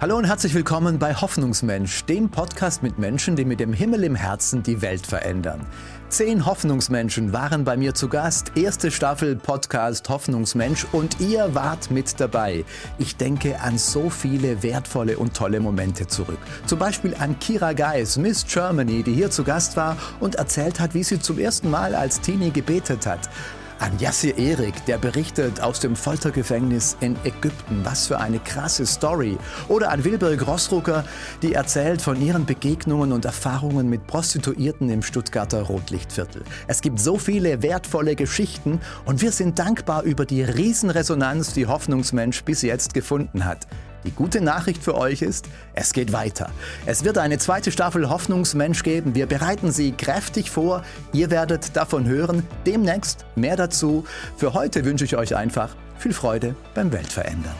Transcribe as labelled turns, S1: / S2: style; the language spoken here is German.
S1: Hallo und herzlich willkommen bei Hoffnungsmensch, dem Podcast mit Menschen, die mit dem Himmel im Herzen die Welt verändern. Zehn Hoffnungsmenschen waren bei mir zu Gast. Erste Staffel Podcast Hoffnungsmensch und ihr wart mit dabei. Ich denke an so viele wertvolle und tolle Momente zurück. Zum Beispiel an Kira Geis, Miss Germany, die hier zu Gast war und erzählt hat, wie sie zum ersten Mal als Teenie gebetet hat. An Yassir Erik, der berichtet aus dem Foltergefängnis in Ägypten. Was für eine krasse Story. Oder an Wilbert Grossrucker, die erzählt von ihren Begegnungen und Erfahrungen mit Prostituierten im Stuttgarter Rotlichtviertel. Es gibt so viele wertvolle Geschichten und wir sind dankbar über die Riesenresonanz, die Hoffnungsmensch bis jetzt gefunden hat. Die gute Nachricht für euch ist, es geht weiter. Es wird eine zweite Staffel Hoffnungsmensch geben. Wir bereiten sie kräftig vor. Ihr werdet davon hören. Demnächst mehr dazu. Für heute wünsche ich euch einfach viel Freude beim Weltverändern.